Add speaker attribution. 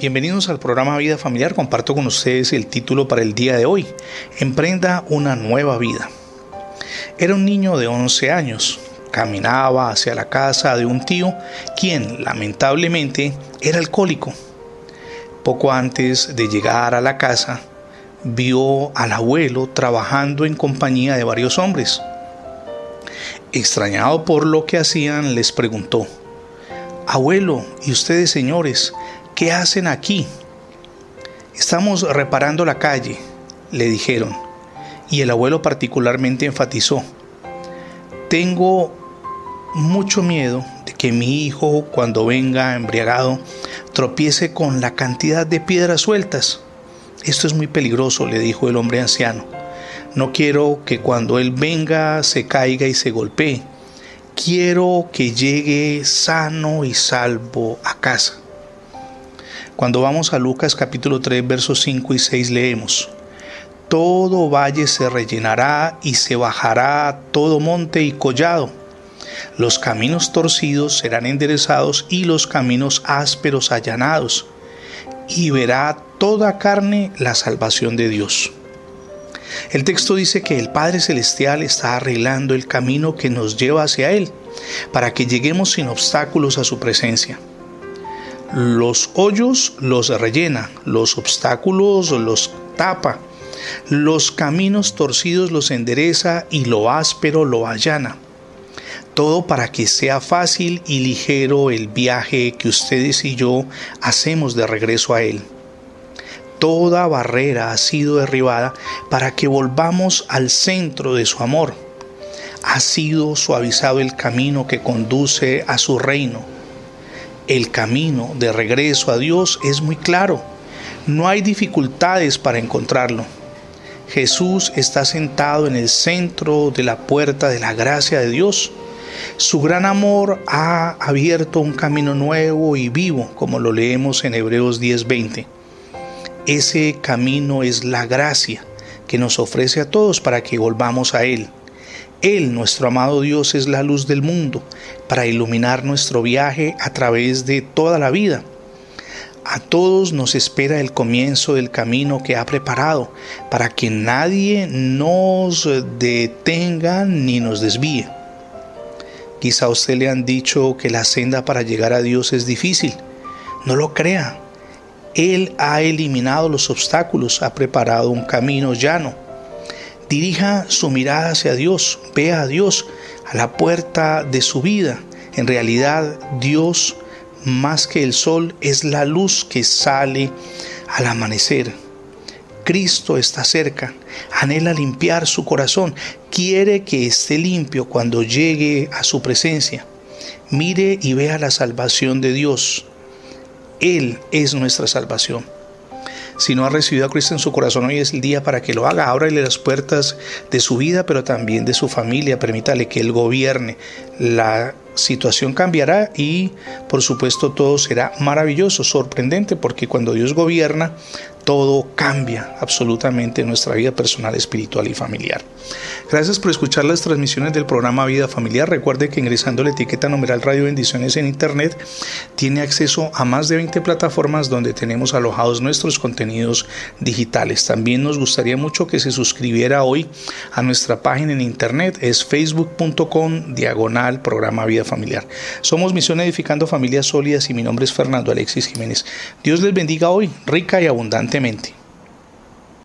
Speaker 1: Bienvenidos al programa Vida Familiar. Comparto con ustedes el título para el día de hoy. Emprenda una nueva vida. Era un niño de 11 años. Caminaba hacia la casa de un tío, quien lamentablemente era alcohólico. Poco antes de llegar a la casa, vio al abuelo trabajando en compañía de varios hombres. Extrañado por lo que hacían, les preguntó, Abuelo, ¿y ustedes señores, qué hacen aquí? Estamos reparando la calle, le dijeron, y el abuelo particularmente enfatizó, tengo mucho miedo de que mi hijo, cuando venga embriagado, tropiece con la cantidad de piedras sueltas. Esto es muy peligroso, le dijo el hombre anciano. No quiero que cuando Él venga se caiga y se golpee. Quiero que llegue sano y salvo a casa. Cuando vamos a Lucas capítulo 3 versos 5 y 6 leemos, Todo valle se rellenará y se bajará todo monte y collado. Los caminos torcidos serán enderezados y los caminos ásperos allanados. Y verá toda carne la salvación de Dios. El texto dice que el Padre Celestial está arreglando el camino que nos lleva hacia Él, para que lleguemos sin obstáculos a su presencia. Los hoyos los rellena, los obstáculos los tapa, los caminos torcidos los endereza y lo áspero lo allana. Todo para que sea fácil y ligero el viaje que ustedes y yo hacemos de regreso a Él toda barrera ha sido derribada para que volvamos al centro de su amor. Ha sido suavizado el camino que conduce a su reino. El camino de regreso a Dios es muy claro. No hay dificultades para encontrarlo. Jesús está sentado en el centro de la puerta de la gracia de Dios. Su gran amor ha abierto un camino nuevo y vivo, como lo leemos en Hebreos 10:20. Ese camino es la gracia que nos ofrece a todos para que volvamos a Él. Él, nuestro amado Dios, es la luz del mundo para iluminar nuestro viaje a través de toda la vida. A todos nos espera el comienzo del camino que ha preparado para que nadie nos detenga ni nos desvíe. Quizá a usted le han dicho que la senda para llegar a Dios es difícil. No lo crea. Él ha eliminado los obstáculos, ha preparado un camino llano. Dirija su mirada hacia Dios, vea a Dios a la puerta de su vida. En realidad, Dios, más que el sol, es la luz que sale al amanecer. Cristo está cerca, anhela limpiar su corazón, quiere que esté limpio cuando llegue a su presencia. Mire y vea la salvación de Dios. Él es nuestra salvación. Si no ha recibido a Cristo en su corazón, hoy es el día para que lo haga. Ábrale las puertas de su vida, pero también de su familia. Permítale que Él gobierne. La situación cambiará y, por supuesto, todo será maravilloso, sorprendente, porque cuando Dios gobierna, todo cambia absolutamente en nuestra vida personal, espiritual y familiar. Gracias por escuchar las transmisiones del programa Vida Familiar. Recuerde que ingresando la etiqueta numeral Radio Bendiciones en Internet tiene acceso a más de 20 plataformas donde tenemos alojados nuestros contenidos digitales. También nos gustaría mucho que se suscribiera hoy a nuestra página en Internet. Es facebook.com diagonal programa Vida Familiar. Somos Misión Edificando Familias Sólidas y mi nombre es Fernando Alexis Jiménez. Dios les bendiga hoy, rica y altrimenti.